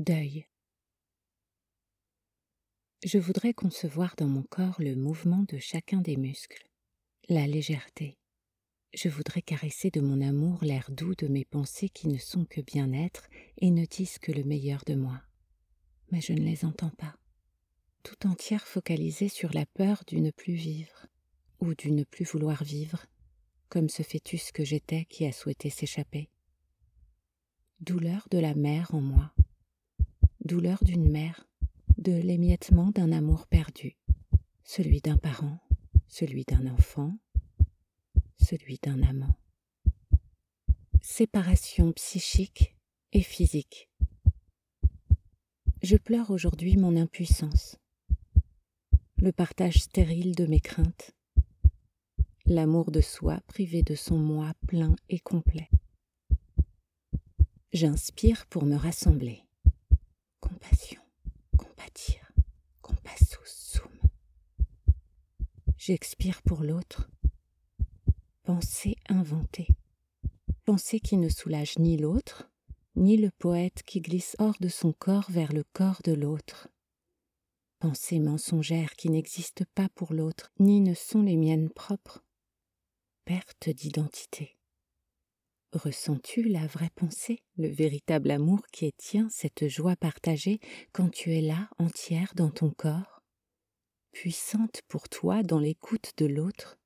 Deuil. Je voudrais concevoir dans mon corps le mouvement de chacun des muscles, la légèreté. Je voudrais caresser de mon amour l'air doux de mes pensées qui ne sont que bien-être et ne disent que le meilleur de moi. Mais je ne les entends pas, tout entière focalisée sur la peur d'une ne plus vivre, ou d'une ne plus vouloir vivre, comme ce fœtus que j'étais qui a souhaité s'échapper. Douleur de la mère en moi, douleur d'une mère, de l'émiettement d'un amour perdu, celui d'un parent, celui d'un enfant, celui d'un amant. Séparation psychique et physique. Je pleure aujourd'hui mon impuissance, le partage stérile de mes craintes, l'amour de soi privé de son moi plein et complet. J'inspire pour me rassembler. J'expire pour l'autre. Pensée inventée. Pensée qui ne soulage ni l'autre, ni le poète qui glisse hors de son corps vers le corps de l'autre. Pensée mensongère qui n'existe pas pour l'autre, ni ne sont les miennes propres. Perte d'identité. Ressens-tu la vraie pensée, le véritable amour qui est tien, cette joie partagée quand tu es là, entière dans ton corps, puissante pour toi dans l'écoute de l'autre?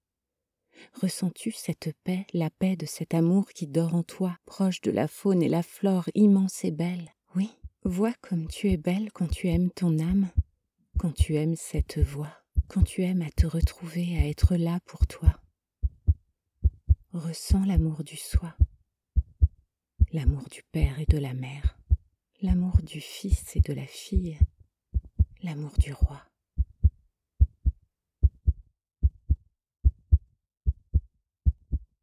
Ressens-tu cette paix, la paix de cet amour qui dort en toi, proche de la faune et la flore immense et belle? Oui, vois comme tu es belle quand tu aimes ton âme, quand tu aimes cette voix, quand tu aimes à te retrouver, à être là pour toi. Ressens l'amour du soi, l'amour du Père et de la Mère, l'amour du Fils et de la fille, l'amour du Roi.